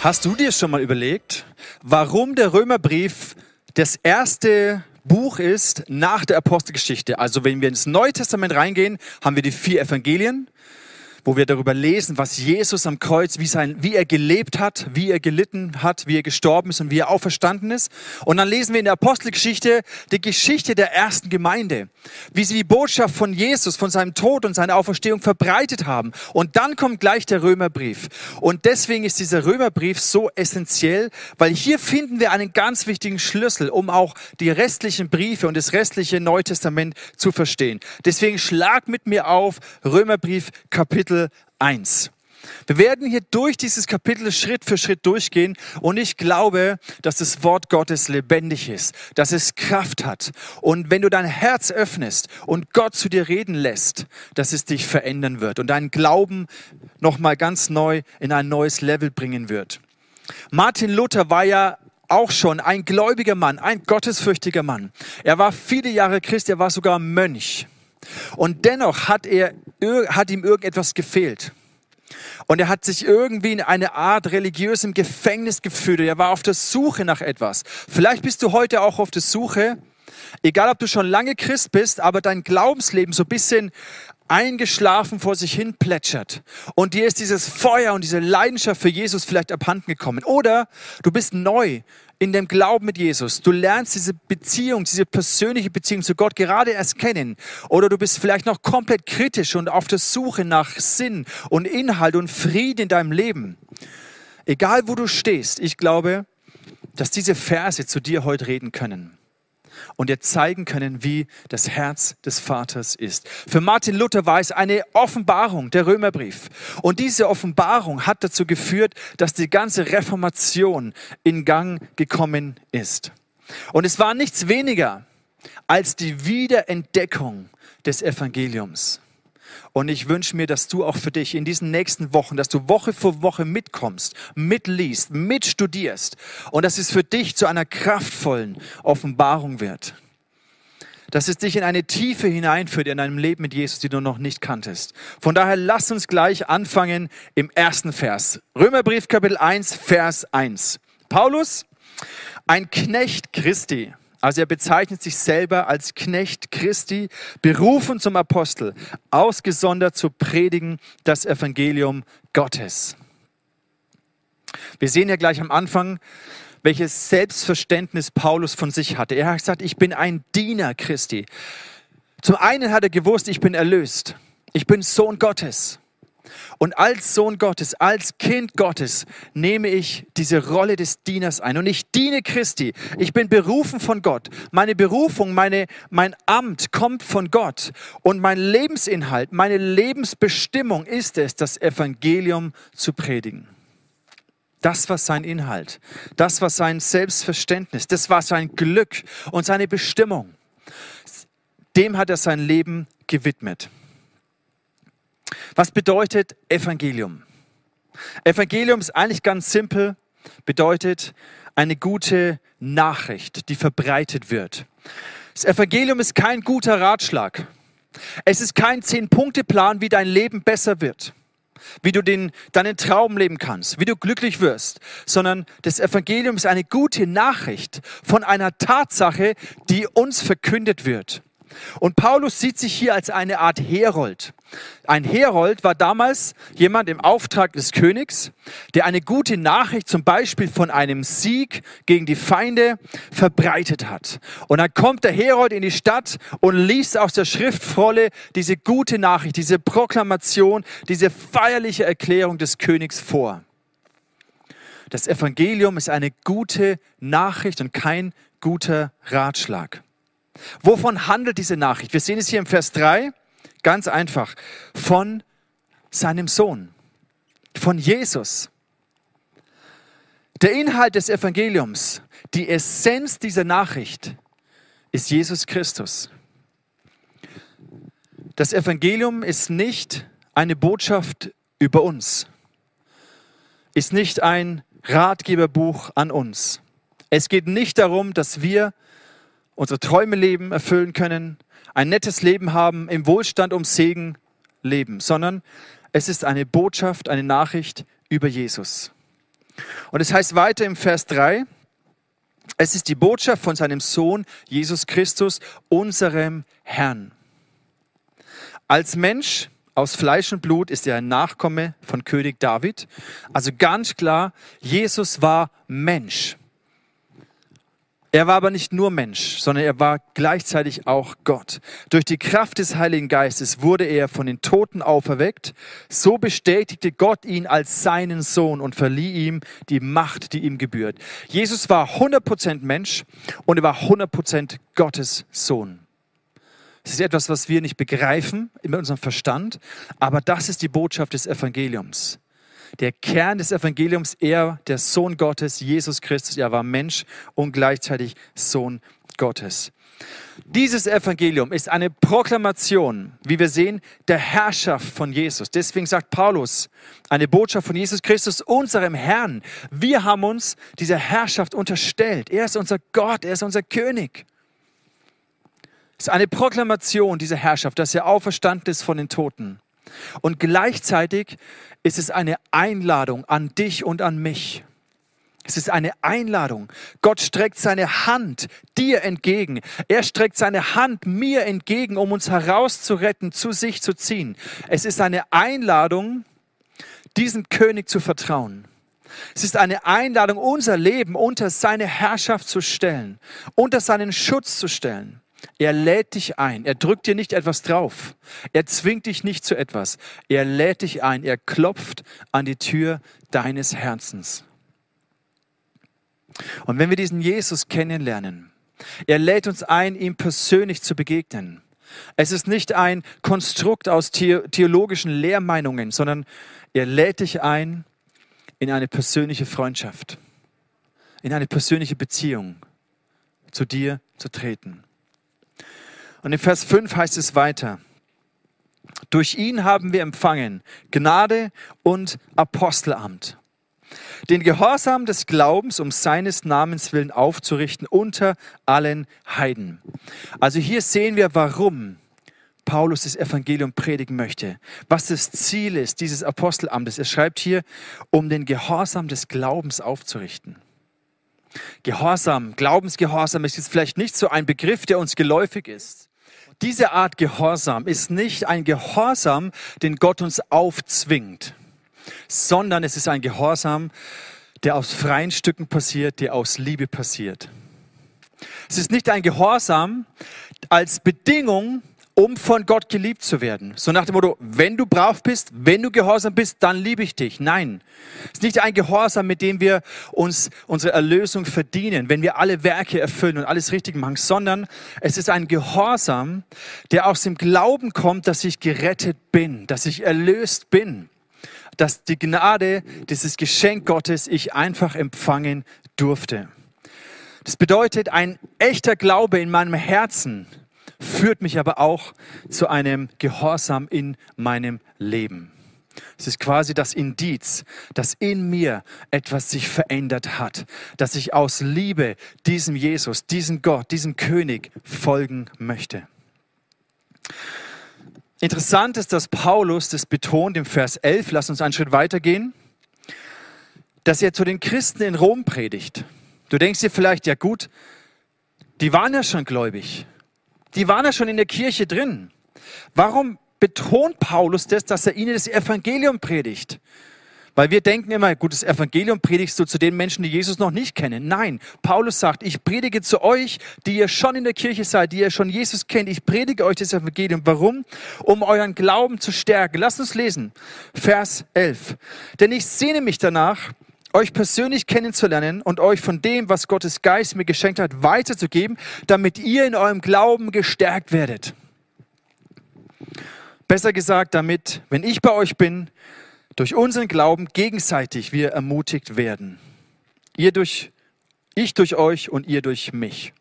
Hast du dir schon mal überlegt, warum der Römerbrief das erste Buch ist nach der Apostelgeschichte? Also wenn wir ins Neue Testament reingehen, haben wir die vier Evangelien wo wir darüber lesen, was Jesus am Kreuz, wie, sein, wie er gelebt hat, wie er gelitten hat, wie er gestorben ist und wie er auferstanden ist. Und dann lesen wir in der Apostelgeschichte die Geschichte der ersten Gemeinde, wie sie die Botschaft von Jesus, von seinem Tod und seiner Auferstehung verbreitet haben. Und dann kommt gleich der Römerbrief. Und deswegen ist dieser Römerbrief so essentiell, weil hier finden wir einen ganz wichtigen Schlüssel, um auch die restlichen Briefe und das restliche Neue Testament zu verstehen. Deswegen schlag mit mir auf Römerbrief Kapitel Kapitel 1. Wir werden hier durch dieses Kapitel Schritt für Schritt durchgehen und ich glaube, dass das Wort Gottes lebendig ist, dass es Kraft hat. Und wenn du dein Herz öffnest und Gott zu dir reden lässt, dass es dich verändern wird und deinen Glauben nochmal ganz neu in ein neues Level bringen wird. Martin Luther war ja auch schon ein gläubiger Mann, ein gottesfürchtiger Mann. Er war viele Jahre Christ, er war sogar Mönch. Und dennoch hat, er, hat ihm irgendetwas gefehlt. Und er hat sich irgendwie in eine Art religiösem Gefängnis gefühlt. Er war auf der Suche nach etwas. Vielleicht bist du heute auch auf der Suche, egal ob du schon lange Christ bist, aber dein Glaubensleben so ein bisschen eingeschlafen vor sich hin plätschert. Und dir ist dieses Feuer und diese Leidenschaft für Jesus vielleicht abhanden gekommen. Oder du bist neu in dem Glauben mit Jesus. Du lernst diese Beziehung, diese persönliche Beziehung zu Gott gerade erst kennen. Oder du bist vielleicht noch komplett kritisch und auf der Suche nach Sinn und Inhalt und Frieden in deinem Leben. Egal wo du stehst, ich glaube, dass diese Verse zu dir heute reden können und dir zeigen können, wie das Herz des Vaters ist. Für Martin Luther war es eine Offenbarung, der Römerbrief. Und diese Offenbarung hat dazu geführt, dass die ganze Reformation in Gang gekommen ist. Und es war nichts weniger als die Wiederentdeckung des Evangeliums. Und ich wünsche mir, dass du auch für dich in diesen nächsten Wochen, dass du Woche für Woche mitkommst, mitliest, mitstudierst und dass es für dich zu einer kraftvollen Offenbarung wird. Dass es dich in eine Tiefe hineinführt in deinem Leben mit Jesus, die du noch nicht kanntest. Von daher lass uns gleich anfangen im ersten Vers. Römerbrief Kapitel 1, Vers 1. Paulus, ein Knecht Christi also er bezeichnet sich selber als Knecht Christi, berufen zum Apostel, ausgesondert zu predigen das Evangelium Gottes. Wir sehen ja gleich am Anfang, welches Selbstverständnis Paulus von sich hatte. Er hat gesagt, ich bin ein Diener Christi. Zum einen hat er gewusst, ich bin erlöst. Ich bin Sohn Gottes. Und als Sohn Gottes, als Kind Gottes nehme ich diese Rolle des Dieners ein. Und ich diene Christi. Ich bin berufen von Gott. Meine Berufung, meine, mein Amt kommt von Gott. Und mein Lebensinhalt, meine Lebensbestimmung ist es, das Evangelium zu predigen. Das war sein Inhalt. Das war sein Selbstverständnis. Das war sein Glück und seine Bestimmung. Dem hat er sein Leben gewidmet. Was bedeutet Evangelium? Evangelium ist eigentlich ganz simpel, bedeutet eine gute Nachricht, die verbreitet wird. Das Evangelium ist kein guter Ratschlag. Es ist kein Zehn-Punkte-Plan, wie dein Leben besser wird, wie du den, deinen Traum leben kannst, wie du glücklich wirst, sondern das Evangelium ist eine gute Nachricht von einer Tatsache, die uns verkündet wird. Und Paulus sieht sich hier als eine Art Herold. Ein Herold war damals jemand im Auftrag des Königs, der eine gute Nachricht zum Beispiel von einem Sieg gegen die Feinde verbreitet hat. Und dann kommt der Herold in die Stadt und liest aus der Schriftrolle diese gute Nachricht, diese Proklamation, diese feierliche Erklärung des Königs vor. Das Evangelium ist eine gute Nachricht und kein guter Ratschlag. Wovon handelt diese Nachricht? Wir sehen es hier im Vers 3, ganz einfach, von seinem Sohn, von Jesus. Der Inhalt des Evangeliums, die Essenz dieser Nachricht ist Jesus Christus. Das Evangelium ist nicht eine Botschaft über uns, ist nicht ein Ratgeberbuch an uns. Es geht nicht darum, dass wir unsere Träume leben, erfüllen können, ein nettes Leben haben, im Wohlstand um Segen leben, sondern es ist eine Botschaft, eine Nachricht über Jesus. Und es heißt weiter im Vers 3, es ist die Botschaft von seinem Sohn Jesus Christus, unserem Herrn. Als Mensch aus Fleisch und Blut ist er ein Nachkomme von König David. Also ganz klar, Jesus war Mensch. Er war aber nicht nur Mensch, sondern er war gleichzeitig auch Gott. Durch die Kraft des Heiligen Geistes wurde er von den Toten auferweckt. So bestätigte Gott ihn als seinen Sohn und verlieh ihm die Macht, die ihm gebührt. Jesus war 100% Mensch und er war 100% Gottes Sohn. Es ist etwas, was wir nicht begreifen in unserem Verstand, aber das ist die Botschaft des Evangeliums der Kern des Evangeliums, er, der Sohn Gottes, Jesus Christus, er war Mensch und gleichzeitig Sohn Gottes. Dieses Evangelium ist eine Proklamation, wie wir sehen, der Herrschaft von Jesus. Deswegen sagt Paulus, eine Botschaft von Jesus Christus, unserem Herrn. Wir haben uns dieser Herrschaft unterstellt. Er ist unser Gott, er ist unser König. Es ist eine Proklamation dieser Herrschaft, dass er auferstanden ist von den Toten. Und gleichzeitig ist es eine Einladung an dich und an mich. Es ist eine Einladung. Gott streckt seine Hand dir entgegen. Er streckt seine Hand mir entgegen, um uns herauszuretten, zu sich zu ziehen. Es ist eine Einladung, diesem König zu vertrauen. Es ist eine Einladung, unser Leben unter seine Herrschaft zu stellen, unter seinen Schutz zu stellen. Er lädt dich ein. Er drückt dir nicht etwas drauf. Er zwingt dich nicht zu etwas. Er lädt dich ein. Er klopft an die Tür deines Herzens. Und wenn wir diesen Jesus kennenlernen, er lädt uns ein, ihm persönlich zu begegnen. Es ist nicht ein Konstrukt aus theologischen Lehrmeinungen, sondern er lädt dich ein in eine persönliche Freundschaft, in eine persönliche Beziehung zu dir zu treten. Und in Vers 5 heißt es weiter. Durch ihn haben wir empfangen Gnade und Apostelamt. Den Gehorsam des Glaubens um seines Namens willen aufzurichten unter allen Heiden. Also hier sehen wir, warum Paulus das Evangelium predigen möchte, was das Ziel ist dieses Apostelamtes. Er schreibt hier, um den Gehorsam des Glaubens aufzurichten. Gehorsam, Glaubensgehorsam ist jetzt vielleicht nicht so ein Begriff, der uns geläufig ist. Diese Art Gehorsam ist nicht ein Gehorsam, den Gott uns aufzwingt, sondern es ist ein Gehorsam, der aus freien Stücken passiert, der aus Liebe passiert. Es ist nicht ein Gehorsam als Bedingung um von Gott geliebt zu werden. So nach dem Motto, wenn du brav bist, wenn du gehorsam bist, dann liebe ich dich. Nein, es ist nicht ein Gehorsam, mit dem wir uns unsere Erlösung verdienen, wenn wir alle Werke erfüllen und alles richtig machen, sondern es ist ein Gehorsam, der aus dem Glauben kommt, dass ich gerettet bin, dass ich erlöst bin, dass die Gnade, dieses Geschenk Gottes ich einfach empfangen durfte. Das bedeutet, ein echter Glaube in meinem Herzen führt mich aber auch zu einem Gehorsam in meinem Leben. Es ist quasi das Indiz, dass in mir etwas sich verändert hat, dass ich aus Liebe diesem Jesus, diesem Gott, diesem König folgen möchte. Interessant ist, dass Paulus das betont im Vers 11, lass uns einen Schritt weitergehen, dass er zu den Christen in Rom predigt. Du denkst dir vielleicht, ja gut, die waren ja schon gläubig. Die waren ja schon in der Kirche drin. Warum betont Paulus das, dass er ihnen das Evangelium predigt? Weil wir denken immer, gutes Evangelium predigst du zu den Menschen, die Jesus noch nicht kennen. Nein, Paulus sagt, ich predige zu euch, die ihr schon in der Kirche seid, die ihr schon Jesus kennt. Ich predige euch das Evangelium. Warum? Um euren Glauben zu stärken. Lasst uns lesen. Vers 11. Denn ich sehne mich danach, euch persönlich kennenzulernen und euch von dem, was Gottes Geist mir geschenkt hat, weiterzugeben, damit ihr in eurem Glauben gestärkt werdet. Besser gesagt, damit, wenn ich bei euch bin, durch unseren Glauben gegenseitig wir ermutigt werden. Ihr durch, ich durch euch und ihr durch mich.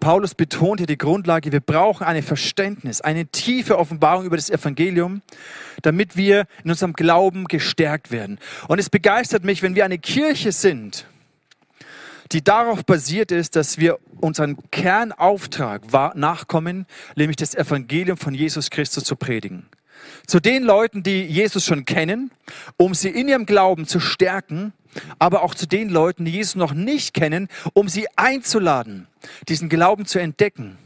Paulus betont hier die Grundlage, wir brauchen ein Verständnis, eine tiefe Offenbarung über das Evangelium, damit wir in unserem Glauben gestärkt werden. Und es begeistert mich, wenn wir eine Kirche sind, die darauf basiert ist, dass wir unseren Kernauftrag nachkommen, nämlich das Evangelium von Jesus Christus zu predigen. zu den Leuten, die Jesus schon kennen, um sie in ihrem Glauben zu stärken, aber auch zu den Leuten, die Jesus noch nicht kennen, um sie einzuladen, diesen Glauben zu entdecken,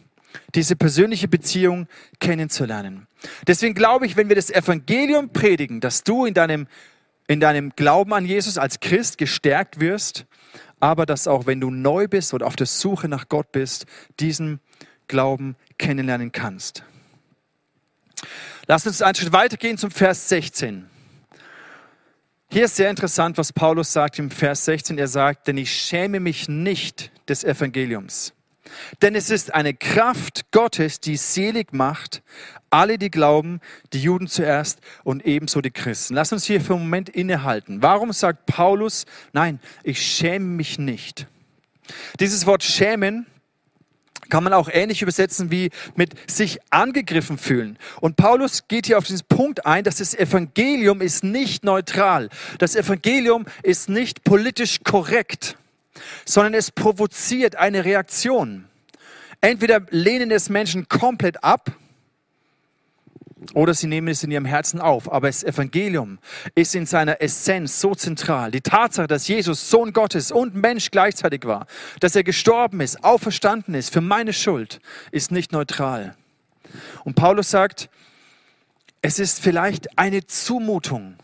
diese persönliche Beziehung kennenzulernen. Deswegen glaube ich, wenn wir das Evangelium predigen, dass du in deinem, in deinem Glauben an Jesus als Christ gestärkt wirst, aber dass auch wenn du neu bist oder auf der Suche nach Gott bist, diesen Glauben kennenlernen kannst. Lass uns einen Schritt weitergehen zum Vers 16. Hier ist sehr interessant, was Paulus sagt im Vers 16. Er sagt, denn ich schäme mich nicht des Evangeliums. Denn es ist eine Kraft Gottes, die selig macht, alle, die glauben, die Juden zuerst und ebenso die Christen. Lass uns hier für einen Moment innehalten. Warum sagt Paulus, nein, ich schäme mich nicht? Dieses Wort schämen kann man auch ähnlich übersetzen wie mit sich angegriffen fühlen. Und Paulus geht hier auf diesen Punkt ein, dass das Evangelium ist nicht neutral. Das Evangelium ist nicht politisch korrekt, sondern es provoziert eine Reaktion. Entweder lehnen es Menschen komplett ab oder sie nehmen es in ihrem Herzen auf. Aber das Evangelium ist in seiner Essenz so zentral. Die Tatsache, dass Jesus Sohn Gottes und Mensch gleichzeitig war, dass er gestorben ist, auferstanden ist für meine Schuld, ist nicht neutral. Und Paulus sagt, es ist vielleicht eine Zumutung.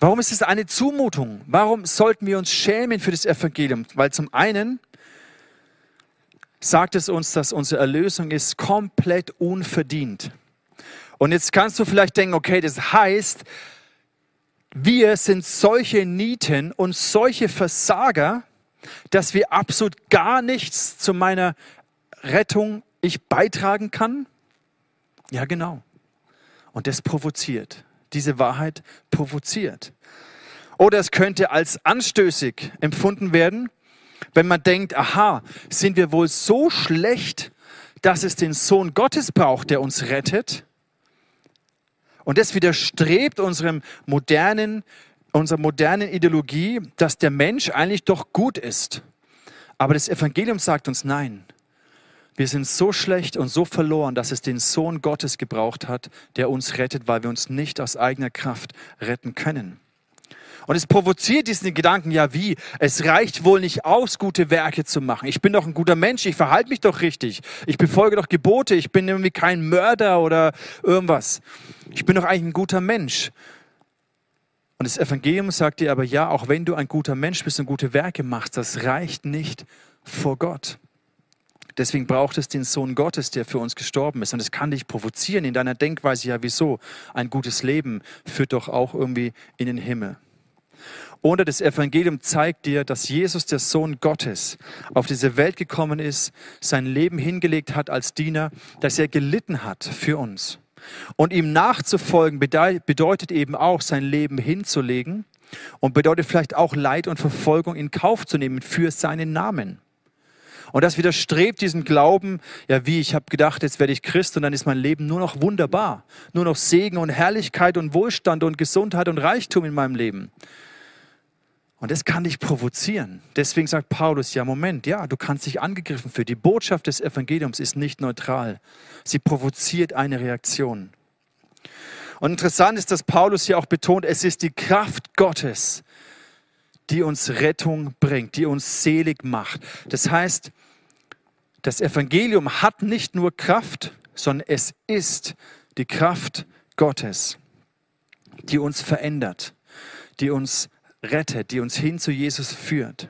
Warum ist es eine Zumutung? Warum sollten wir uns schämen für das Evangelium? Weil zum einen sagt es uns, dass unsere Erlösung ist komplett unverdient. Und jetzt kannst du vielleicht denken, okay, das heißt, wir sind solche Nieten und solche Versager, dass wir absolut gar nichts zu meiner Rettung ich beitragen kann? Ja, genau. Und das provoziert. Diese Wahrheit provoziert. Oder es könnte als anstößig empfunden werden, wenn man denkt, aha, sind wir wohl so schlecht, dass es den Sohn Gottes braucht, der uns rettet? Und das widerstrebt unserem modernen, unserer modernen Ideologie, dass der Mensch eigentlich doch gut ist. Aber das Evangelium sagt uns nein. Wir sind so schlecht und so verloren, dass es den Sohn Gottes gebraucht hat, der uns rettet, weil wir uns nicht aus eigener Kraft retten können. Und es provoziert diesen Gedanken, ja wie, es reicht wohl nicht aus, gute Werke zu machen. Ich bin doch ein guter Mensch, ich verhalte mich doch richtig. Ich befolge doch Gebote, ich bin irgendwie kein Mörder oder irgendwas. Ich bin doch eigentlich ein guter Mensch. Und das Evangelium sagt dir aber, ja, auch wenn du ein guter Mensch bist und gute Werke machst, das reicht nicht vor Gott. Deswegen braucht es den Sohn Gottes, der für uns gestorben ist. Und es kann dich provozieren in deiner Denkweise, ja, wieso? Ein gutes Leben führt doch auch irgendwie in den Himmel. Oder das Evangelium zeigt dir, dass Jesus, der Sohn Gottes, auf diese Welt gekommen ist, sein Leben hingelegt hat als Diener, dass er gelitten hat für uns. Und ihm nachzufolgen bedeutet eben auch, sein Leben hinzulegen und bedeutet vielleicht auch Leid und Verfolgung in Kauf zu nehmen für seinen Namen. Und das widerstrebt diesem Glauben, ja wie, ich habe gedacht, jetzt werde ich Christ und dann ist mein Leben nur noch wunderbar, nur noch Segen und Herrlichkeit und Wohlstand und Gesundheit und Reichtum in meinem Leben. Und das kann dich provozieren. Deswegen sagt Paulus, ja, Moment, ja, du kannst dich angegriffen für. Die Botschaft des Evangeliums ist nicht neutral. Sie provoziert eine Reaktion. Und interessant ist, dass Paulus hier auch betont, es ist die Kraft Gottes, die uns Rettung bringt, die uns selig macht. Das heißt, das Evangelium hat nicht nur Kraft, sondern es ist die Kraft Gottes, die uns verändert, die uns rettet, die uns hin zu Jesus führt.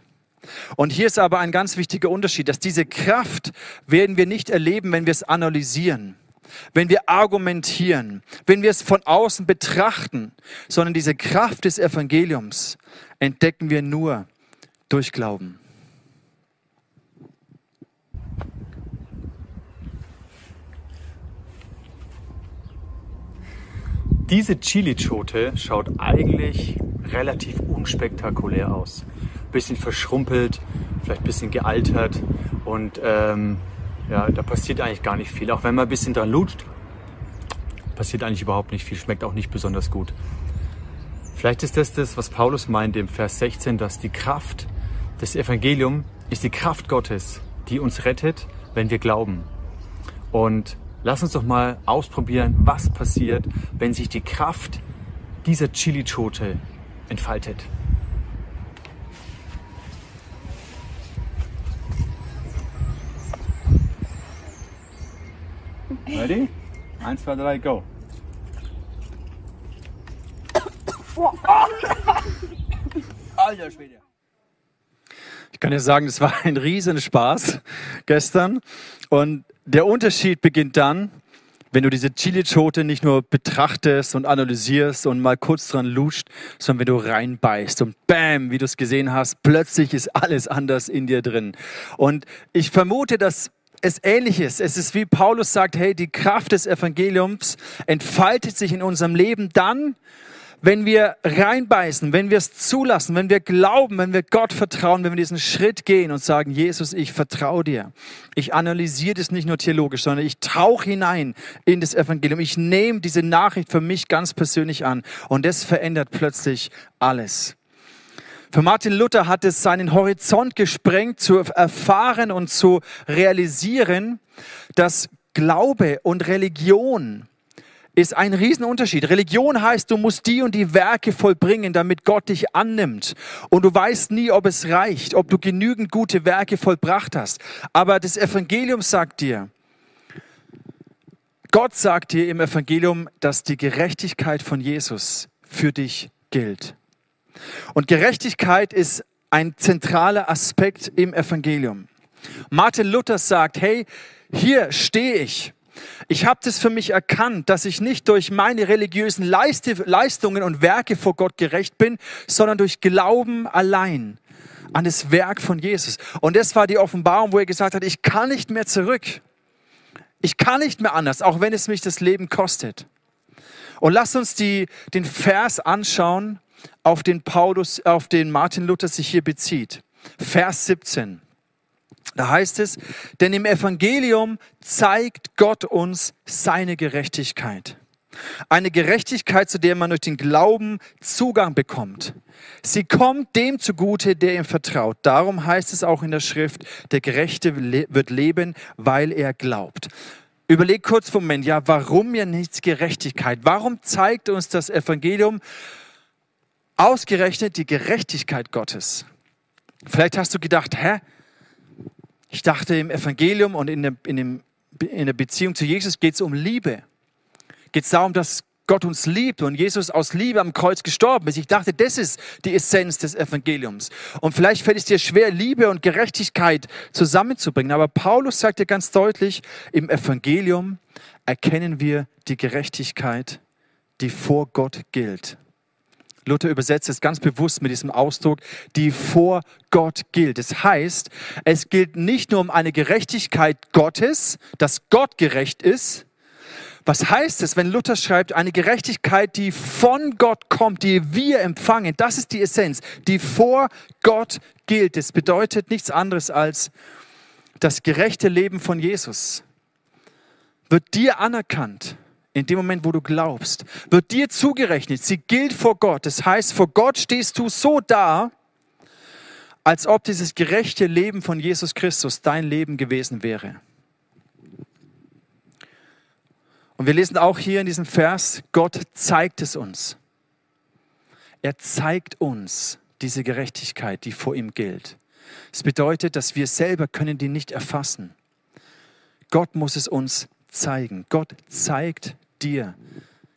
Und hier ist aber ein ganz wichtiger Unterschied, dass diese Kraft werden wir nicht erleben, wenn wir es analysieren, wenn wir argumentieren, wenn wir es von außen betrachten, sondern diese Kraft des Evangeliums entdecken wir nur durch Glauben. Diese Chili-Schote schaut eigentlich relativ unspektakulär aus. Bisschen verschrumpelt, vielleicht bisschen gealtert und ähm, ja, da passiert eigentlich gar nicht viel. Auch wenn man ein bisschen dran lutscht, passiert eigentlich überhaupt nicht viel, schmeckt auch nicht besonders gut. Vielleicht ist das das, was Paulus meint im Vers 16, dass die Kraft des Evangeliums ist die Kraft Gottes, die uns rettet, wenn wir glauben. Und Lass uns doch mal ausprobieren, was passiert, wenn sich die Kraft dieser Chili-Schote entfaltet. Ready? Eins, zwei, drei, go. Alter Schwede. Ich kann dir sagen, es war ein Riesenspaß gestern. Und der Unterschied beginnt dann, wenn du diese Chili-Schote nicht nur betrachtest und analysierst und mal kurz dran luscht, sondern wenn du reinbeißt und bam, wie du es gesehen hast, plötzlich ist alles anders in dir drin. Und ich vermute, dass es ähnlich ist. Es ist wie Paulus sagt, hey, die Kraft des Evangeliums entfaltet sich in unserem Leben dann, wenn wir reinbeißen, wenn wir es zulassen, wenn wir glauben, wenn wir Gott vertrauen, wenn wir diesen Schritt gehen und sagen, Jesus, ich vertraue dir. Ich analysiere das nicht nur theologisch, sondern ich tauche hinein in das Evangelium. Ich nehme diese Nachricht für mich ganz persönlich an und das verändert plötzlich alles. Für Martin Luther hat es seinen Horizont gesprengt, zu erfahren und zu realisieren, dass Glaube und Religion ist ein Riesenunterschied. Religion heißt, du musst die und die Werke vollbringen, damit Gott dich annimmt. Und du weißt nie, ob es reicht, ob du genügend gute Werke vollbracht hast. Aber das Evangelium sagt dir, Gott sagt dir im Evangelium, dass die Gerechtigkeit von Jesus für dich gilt. Und Gerechtigkeit ist ein zentraler Aspekt im Evangelium. Martin Luther sagt, hey, hier stehe ich. Ich habe das für mich erkannt, dass ich nicht durch meine religiösen Leistungen und Werke vor Gott gerecht bin, sondern durch Glauben allein an das Werk von Jesus. Und das war die Offenbarung, wo er gesagt hat, ich kann nicht mehr zurück. Ich kann nicht mehr anders, auch wenn es mich das Leben kostet. Und lass uns die, den Vers anschauen, auf den Paulus, auf den Martin Luther sich hier bezieht. Vers 17. Da heißt es, denn im Evangelium zeigt Gott uns seine Gerechtigkeit. Eine Gerechtigkeit, zu der man durch den Glauben Zugang bekommt. Sie kommt dem zugute, der ihm vertraut. Darum heißt es auch in der Schrift, der Gerechte wird leben, weil er glaubt. Überleg kurz vom Moment, ja, warum mir nichts Gerechtigkeit? Warum zeigt uns das Evangelium ausgerechnet die Gerechtigkeit Gottes. Vielleicht hast du gedacht, hä? Ich dachte im Evangelium und in der, in dem, in der Beziehung zu Jesus geht es um Liebe. Geht es darum, dass Gott uns liebt und Jesus aus Liebe am Kreuz gestorben ist. Ich dachte, das ist die Essenz des Evangeliums. Und vielleicht fällt es dir schwer, Liebe und Gerechtigkeit zusammenzubringen. Aber Paulus sagt dir ganz deutlich, im Evangelium erkennen wir die Gerechtigkeit, die vor Gott gilt. Luther übersetzt es ganz bewusst mit diesem Ausdruck, die vor Gott gilt. Das heißt, es gilt nicht nur um eine Gerechtigkeit Gottes, dass Gott gerecht ist. Was heißt es, wenn Luther schreibt, eine Gerechtigkeit, die von Gott kommt, die wir empfangen? Das ist die Essenz, die vor Gott gilt. Das bedeutet nichts anderes als das gerechte Leben von Jesus wird dir anerkannt in dem Moment, wo du glaubst, wird dir zugerechnet. Sie gilt vor Gott. Das heißt, vor Gott stehst du so da, als ob dieses gerechte Leben von Jesus Christus dein Leben gewesen wäre. Und wir lesen auch hier in diesem Vers, Gott zeigt es uns. Er zeigt uns diese Gerechtigkeit, die vor ihm gilt. Es das bedeutet, dass wir selber können die nicht erfassen. Gott muss es uns zeigen. Gott zeigt dir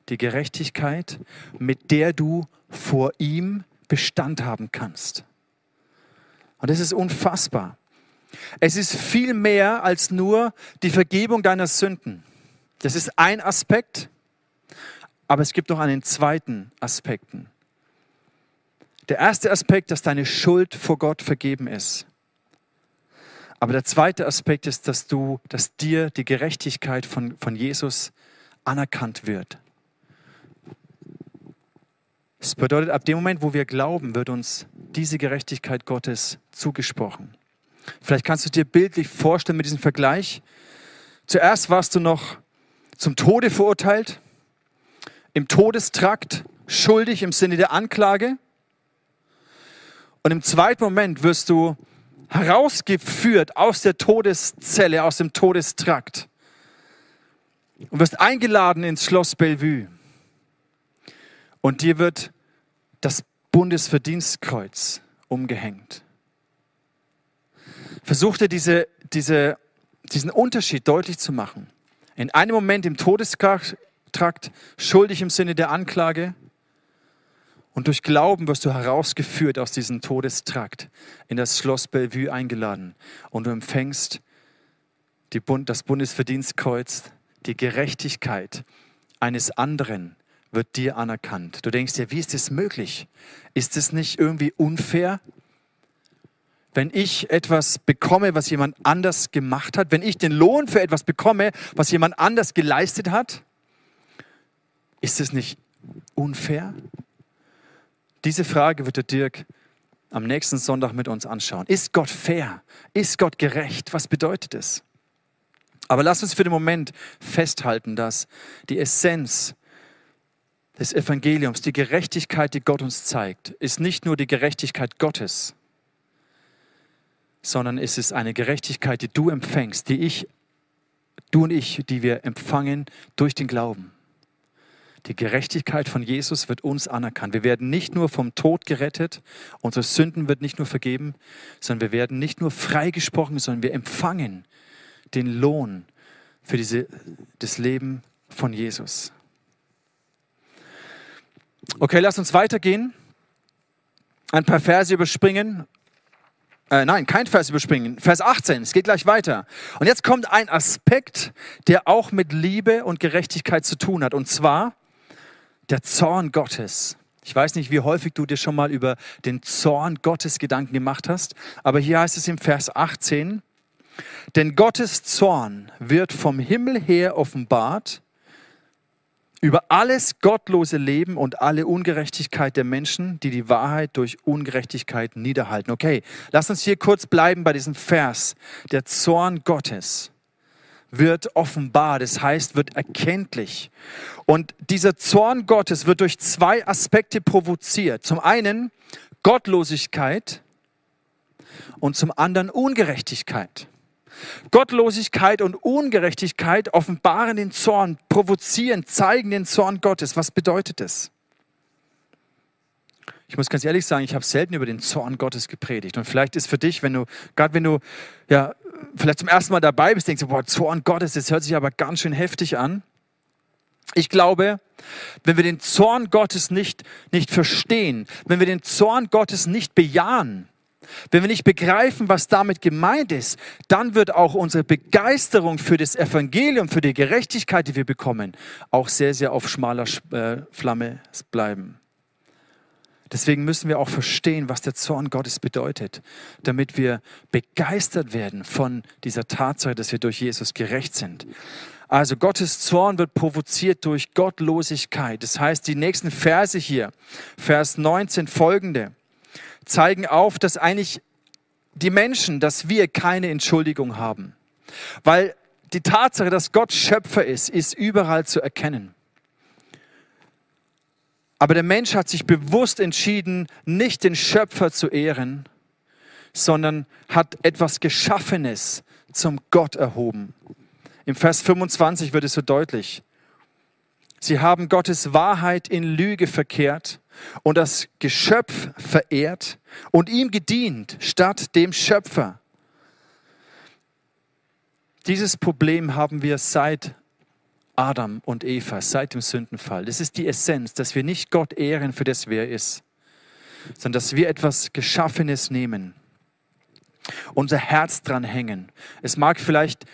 die Gerechtigkeit, mit der du vor ihm Bestand haben kannst. Und das ist unfassbar. Es ist viel mehr als nur die Vergebung deiner Sünden. Das ist ein Aspekt, aber es gibt noch einen zweiten Aspekten. Der erste Aspekt, dass deine Schuld vor Gott vergeben ist. Aber der zweite Aspekt ist, dass du, dass dir die Gerechtigkeit von, von Jesus anerkannt wird. Das bedeutet, ab dem Moment, wo wir glauben, wird uns diese Gerechtigkeit Gottes zugesprochen. Vielleicht kannst du dir bildlich vorstellen mit diesem Vergleich. Zuerst warst du noch zum Tode verurteilt, im Todestrakt, schuldig im Sinne der Anklage. Und im zweiten Moment wirst du herausgeführt aus der Todeszelle, aus dem Todestrakt und wirst eingeladen ins Schloss Bellevue. Und dir wird das Bundesverdienstkreuz umgehängt. Versuch dir diese, diese, diesen Unterschied deutlich zu machen. In einem Moment im Todestrakt schuldig im Sinne der Anklage und durch Glauben wirst du herausgeführt aus diesem Todestrakt in das Schloss Bellevue eingeladen und du empfängst Bund, das Bundesverdienstkreuz, die Gerechtigkeit eines anderen wird dir anerkannt. Du denkst dir, wie ist das möglich? Ist es nicht irgendwie unfair? Wenn ich etwas bekomme, was jemand anders gemacht hat, wenn ich den Lohn für etwas bekomme, was jemand anders geleistet hat, ist es nicht unfair? Diese Frage wird der Dirk am nächsten Sonntag mit uns anschauen. Ist Gott fair? Ist Gott gerecht? Was bedeutet es? Aber lass uns für den Moment festhalten, dass die Essenz des Evangeliums, die Gerechtigkeit, die Gott uns zeigt, ist nicht nur die Gerechtigkeit Gottes, sondern es ist eine Gerechtigkeit, die du empfängst, die ich, du und ich, die wir empfangen durch den Glauben. Die Gerechtigkeit von Jesus wird uns anerkannt. Wir werden nicht nur vom Tod gerettet, unsere Sünden wird nicht nur vergeben, sondern wir werden nicht nur freigesprochen, sondern wir empfangen den Lohn für diese, das Leben von Jesus. Okay, lass uns weitergehen. Ein paar Verse überspringen. Äh, nein, kein Vers überspringen. Vers 18, es geht gleich weiter. Und jetzt kommt ein Aspekt, der auch mit Liebe und Gerechtigkeit zu tun hat. Und zwar der Zorn Gottes. Ich weiß nicht, wie häufig du dir schon mal über den Zorn Gottes Gedanken gemacht hast, aber hier heißt es im Vers 18, denn Gottes Zorn wird vom Himmel her offenbart über alles gottlose Leben und alle Ungerechtigkeit der Menschen, die die Wahrheit durch Ungerechtigkeit niederhalten. Okay, lass uns hier kurz bleiben bei diesem Vers. Der Zorn Gottes wird offenbar, das heißt, wird erkenntlich. Und dieser Zorn Gottes wird durch zwei Aspekte provoziert. Zum einen Gottlosigkeit und zum anderen Ungerechtigkeit. Gottlosigkeit und Ungerechtigkeit offenbaren den Zorn, provozieren, zeigen den Zorn Gottes. Was bedeutet das? Ich muss ganz ehrlich sagen, ich habe selten über den Zorn Gottes gepredigt. Und vielleicht ist für dich, wenn du, gerade wenn du ja, vielleicht zum ersten Mal dabei bist, denkst du, boah, Zorn Gottes, das hört sich aber ganz schön heftig an. Ich glaube, wenn wir den Zorn Gottes nicht, nicht verstehen, wenn wir den Zorn Gottes nicht bejahen, wenn wir nicht begreifen, was damit gemeint ist, dann wird auch unsere Begeisterung für das Evangelium, für die Gerechtigkeit, die wir bekommen, auch sehr, sehr auf schmaler äh, Flamme bleiben. Deswegen müssen wir auch verstehen, was der Zorn Gottes bedeutet, damit wir begeistert werden von dieser Tatsache, dass wir durch Jesus gerecht sind. Also Gottes Zorn wird provoziert durch Gottlosigkeit. Das heißt, die nächsten Verse hier, Vers 19 folgende, zeigen auf, dass eigentlich die Menschen, dass wir keine Entschuldigung haben. Weil die Tatsache, dass Gott Schöpfer ist, ist überall zu erkennen. Aber der Mensch hat sich bewusst entschieden, nicht den Schöpfer zu ehren, sondern hat etwas Geschaffenes zum Gott erhoben. Im Vers 25 wird es so deutlich. Sie haben Gottes Wahrheit in Lüge verkehrt und das Geschöpf verehrt und ihm gedient statt dem Schöpfer. Dieses Problem haben wir seit Adam und Eva seit dem Sündenfall. Das ist die Essenz, dass wir nicht Gott ehren für das, wer er ist, sondern dass wir etwas Geschaffenes nehmen, unser Herz dran hängen. Es mag vielleicht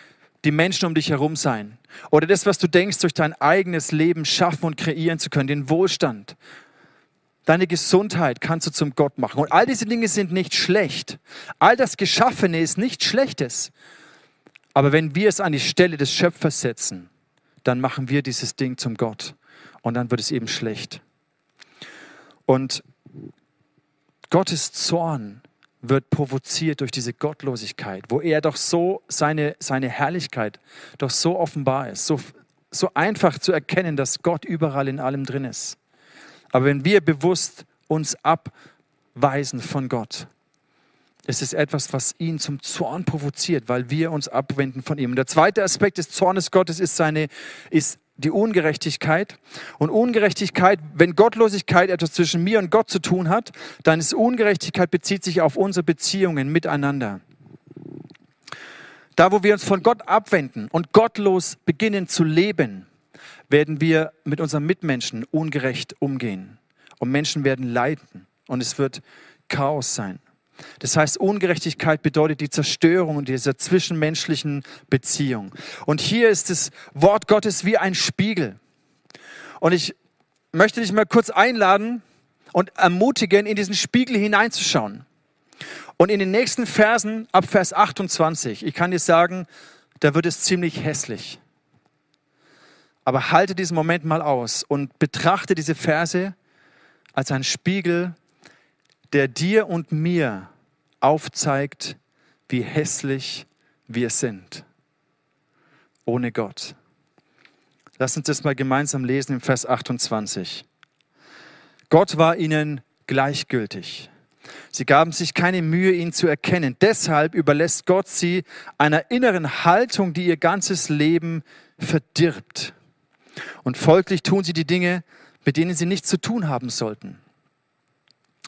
die Menschen um dich herum sein oder das, was du denkst, durch dein eigenes Leben schaffen und kreieren zu können, den Wohlstand. Deine Gesundheit kannst du zum Gott machen. Und all diese Dinge sind nicht schlecht. All das Geschaffene ist nichts Schlechtes. Aber wenn wir es an die Stelle des Schöpfers setzen, dann machen wir dieses Ding zum Gott und dann wird es eben schlecht. Und Gottes Zorn wird provoziert durch diese Gottlosigkeit, wo er doch so seine, seine Herrlichkeit doch so offenbar ist, so, so einfach zu erkennen, dass Gott überall in allem drin ist. Aber wenn wir bewusst uns abweisen von Gott, Es ist etwas, was ihn zum Zorn provoziert, weil wir uns abwenden von ihm. Und der zweite Aspekt des Zornes Gottes ist seine, ist die Ungerechtigkeit. Und Ungerechtigkeit, wenn Gottlosigkeit etwas zwischen mir und Gott zu tun hat, dann ist Ungerechtigkeit bezieht sich auf unsere Beziehungen miteinander. Da, wo wir uns von Gott abwenden und gottlos beginnen zu leben, werden wir mit unseren Mitmenschen ungerecht umgehen. Und Menschen werden leiden. Und es wird Chaos sein. Das heißt, Ungerechtigkeit bedeutet die Zerstörung dieser zwischenmenschlichen Beziehung. Und hier ist das Wort Gottes wie ein Spiegel. Und ich möchte dich mal kurz einladen und ermutigen, in diesen Spiegel hineinzuschauen. Und in den nächsten Versen, ab Vers 28, ich kann dir sagen, da wird es ziemlich hässlich. Aber halte diesen Moment mal aus und betrachte diese Verse als einen Spiegel der dir und mir aufzeigt, wie hässlich wir sind ohne Gott. Lass uns das mal gemeinsam lesen im Vers 28. Gott war ihnen gleichgültig. Sie gaben sich keine Mühe, ihn zu erkennen. Deshalb überlässt Gott sie einer inneren Haltung, die ihr ganzes Leben verdirbt. Und folglich tun sie die Dinge, mit denen sie nichts zu tun haben sollten.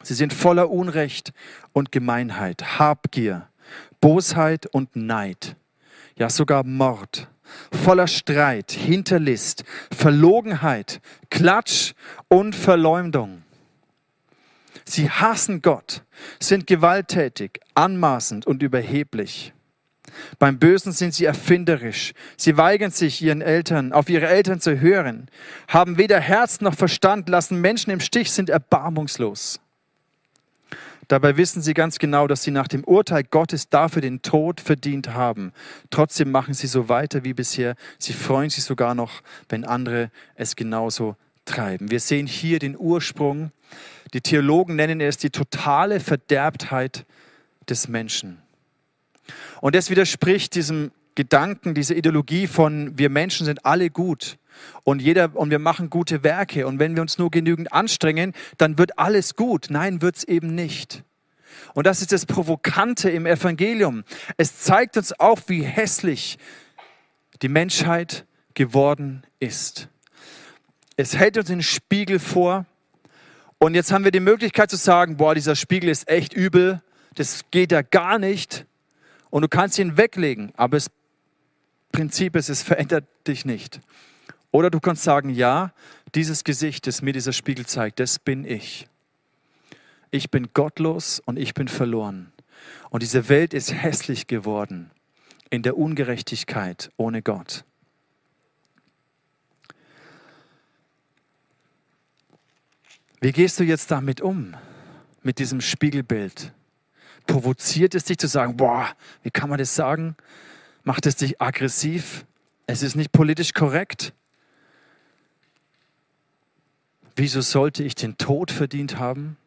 Sie sind voller Unrecht und Gemeinheit, Habgier, Bosheit und Neid, ja sogar Mord, voller Streit, Hinterlist, Verlogenheit, Klatsch und Verleumdung. Sie hassen Gott, sind gewalttätig, anmaßend und überheblich. Beim Bösen sind sie erfinderisch. Sie weigern sich, ihren Eltern, auf ihre Eltern zu hören, haben weder Herz noch Verstand, lassen Menschen im Stich, sind erbarmungslos. Dabei wissen sie ganz genau, dass sie nach dem Urteil Gottes dafür den Tod verdient haben. Trotzdem machen sie so weiter wie bisher. Sie freuen sich sogar noch, wenn andere es genauso treiben. Wir sehen hier den Ursprung. Die Theologen nennen es die totale Verderbtheit des Menschen. Und das widerspricht diesem Gedanken, dieser Ideologie von wir Menschen sind alle gut und jeder und wir machen gute Werke und wenn wir uns nur genügend anstrengen, dann wird alles gut. Nein, wird es eben nicht. Und das ist das Provokante im Evangelium. Es zeigt uns auch, wie hässlich die Menschheit geworden ist. Es hält uns den Spiegel vor und jetzt haben wir die Möglichkeit zu sagen, boah, dieser Spiegel ist echt übel, das geht ja gar nicht und du kannst ihn weglegen, aber das Prinzip ist, es verändert dich nicht. Oder du kannst sagen, ja, dieses Gesicht, das mir dieser Spiegel zeigt, das bin ich. Ich bin gottlos und ich bin verloren. Und diese Welt ist hässlich geworden in der Ungerechtigkeit ohne Gott. Wie gehst du jetzt damit um, mit diesem Spiegelbild? Provoziert es dich zu sagen, boah, wie kann man das sagen? Macht es dich aggressiv? Es ist nicht politisch korrekt? Wieso sollte ich den Tod verdient haben?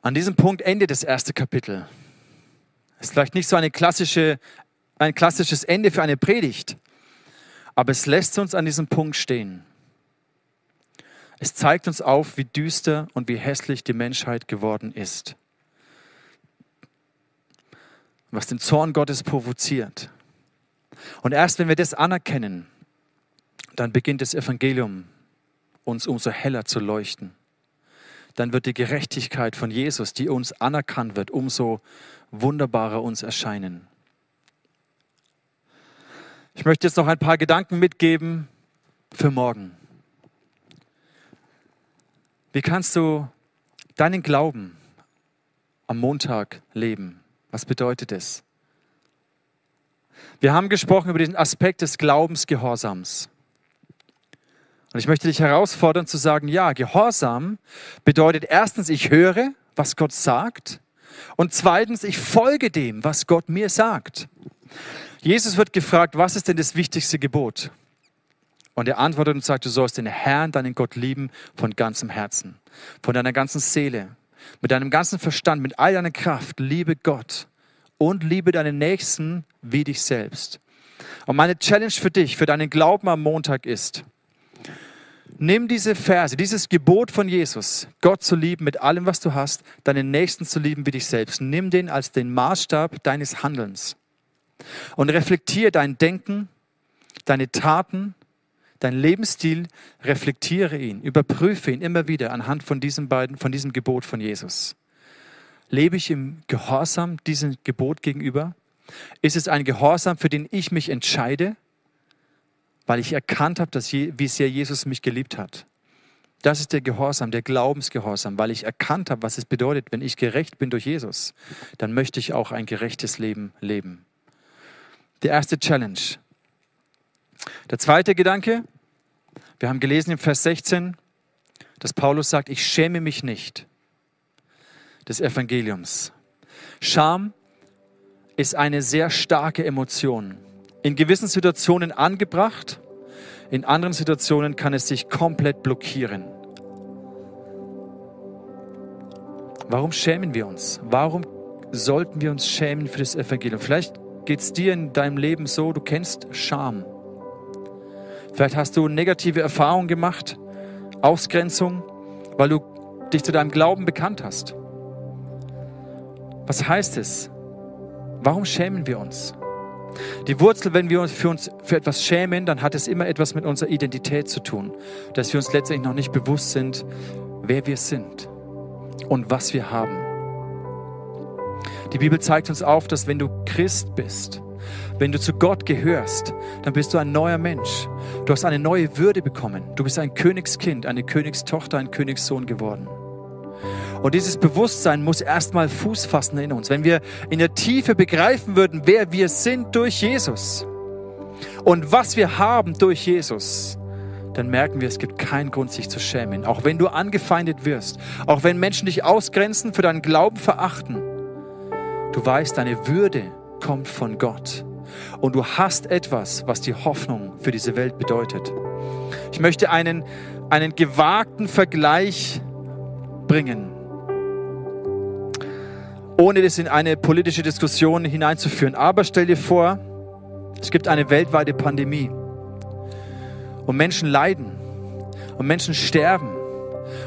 An diesem Punkt endet das erste Kapitel. Es ist vielleicht nicht so eine klassische, ein klassisches Ende für eine Predigt, aber es lässt uns an diesem Punkt stehen. Es zeigt uns auf, wie düster und wie hässlich die Menschheit geworden ist. Was den Zorn Gottes provoziert. Und erst wenn wir das anerkennen, dann beginnt das Evangelium uns umso heller zu leuchten. Dann wird die Gerechtigkeit von Jesus, die uns anerkannt wird, umso wunderbarer uns erscheinen. Ich möchte jetzt noch ein paar Gedanken mitgeben für morgen. Wie kannst du deinen Glauben am Montag leben? Was bedeutet es? Wir haben gesprochen über den Aspekt des Glaubensgehorsams. Und ich möchte dich herausfordern zu sagen, ja, Gehorsam bedeutet erstens, ich höre, was Gott sagt. Und zweitens, ich folge dem, was Gott mir sagt. Jesus wird gefragt, was ist denn das wichtigste Gebot? Und er antwortet und sagt, du sollst den Herrn, deinen Gott lieben von ganzem Herzen, von deiner ganzen Seele, mit deinem ganzen Verstand, mit all deiner Kraft. Liebe Gott und liebe deinen Nächsten wie dich selbst. Und meine Challenge für dich, für deinen Glauben am Montag ist, Nimm diese Verse, dieses Gebot von Jesus, Gott zu lieben mit allem, was du hast, deinen Nächsten zu lieben wie dich selbst. Nimm den als den Maßstab deines Handelns und reflektiere dein Denken, deine Taten, dein Lebensstil, reflektiere ihn, überprüfe ihn immer wieder anhand von diesem beiden, von diesem Gebot von Jesus. Lebe ich im Gehorsam diesem Gebot gegenüber? Ist es ein Gehorsam, für den ich mich entscheide? weil ich erkannt habe, dass je, wie sehr Jesus mich geliebt hat. Das ist der Gehorsam, der Glaubensgehorsam, weil ich erkannt habe, was es bedeutet, wenn ich gerecht bin durch Jesus, dann möchte ich auch ein gerechtes Leben leben. Die erste Challenge. Der zweite Gedanke, wir haben gelesen im Vers 16, dass Paulus sagt, ich schäme mich nicht des Evangeliums. Scham ist eine sehr starke Emotion in gewissen Situationen angebracht, in anderen Situationen kann es sich komplett blockieren. Warum schämen wir uns? Warum sollten wir uns schämen für das Evangelium? Vielleicht geht es dir in deinem Leben so, du kennst Scham. Vielleicht hast du negative Erfahrungen gemacht, Ausgrenzung, weil du dich zu deinem Glauben bekannt hast. Was heißt es? Warum schämen wir uns? Die Wurzel, wenn wir uns für, uns für etwas schämen, dann hat es immer etwas mit unserer Identität zu tun, dass wir uns letztendlich noch nicht bewusst sind, wer wir sind und was wir haben. Die Bibel zeigt uns auf, dass wenn du Christ bist, wenn du zu Gott gehörst, dann bist du ein neuer Mensch. Du hast eine neue Würde bekommen. Du bist ein Königskind, eine Königstochter, ein Königssohn geworden. Und dieses Bewusstsein muss erstmal Fuß fassen in uns. Wenn wir in der Tiefe begreifen würden, wer wir sind durch Jesus und was wir haben durch Jesus, dann merken wir, es gibt keinen Grund, sich zu schämen. Auch wenn du angefeindet wirst, auch wenn Menschen dich ausgrenzen, für deinen Glauben verachten, du weißt, deine Würde kommt von Gott. Und du hast etwas, was die Hoffnung für diese Welt bedeutet. Ich möchte einen, einen gewagten Vergleich bringen ohne das in eine politische Diskussion hineinzuführen. Aber stell dir vor, es gibt eine weltweite Pandemie und Menschen leiden und Menschen sterben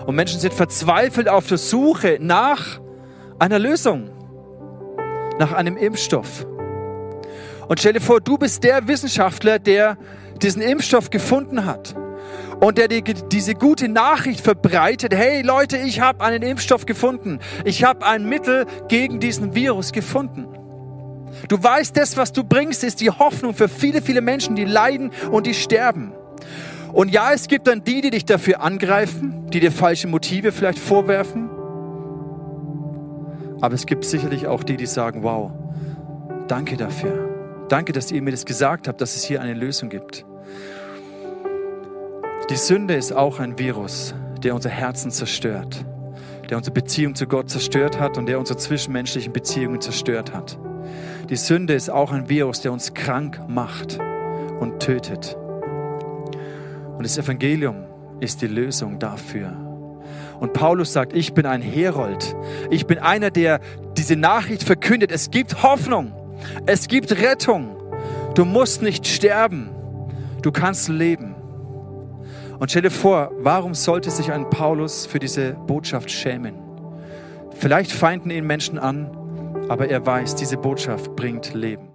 und Menschen sind verzweifelt auf der Suche nach einer Lösung, nach einem Impfstoff. Und stell dir vor, du bist der Wissenschaftler, der diesen Impfstoff gefunden hat und der die, diese gute Nachricht verbreitet, hey Leute, ich habe einen Impfstoff gefunden. Ich habe ein Mittel gegen diesen Virus gefunden. Du weißt, das, was du bringst, ist die Hoffnung für viele, viele Menschen, die leiden und die sterben. Und ja, es gibt dann die, die dich dafür angreifen, die dir falsche Motive vielleicht vorwerfen. Aber es gibt sicherlich auch die, die sagen, wow, danke dafür. Danke, dass ihr mir das gesagt habt, dass es hier eine Lösung gibt. Die Sünde ist auch ein Virus, der unser Herzen zerstört, der unsere Beziehung zu Gott zerstört hat und der unsere zwischenmenschlichen Beziehungen zerstört hat. Die Sünde ist auch ein Virus, der uns krank macht und tötet. Und das Evangelium ist die Lösung dafür. Und Paulus sagt, ich bin ein Herold. Ich bin einer, der diese Nachricht verkündet. Es gibt Hoffnung. Es gibt Rettung. Du musst nicht sterben. Du kannst leben. Und stell dir vor, warum sollte sich ein Paulus für diese Botschaft schämen? Vielleicht feinden ihn Menschen an, aber er weiß, diese Botschaft bringt Leben.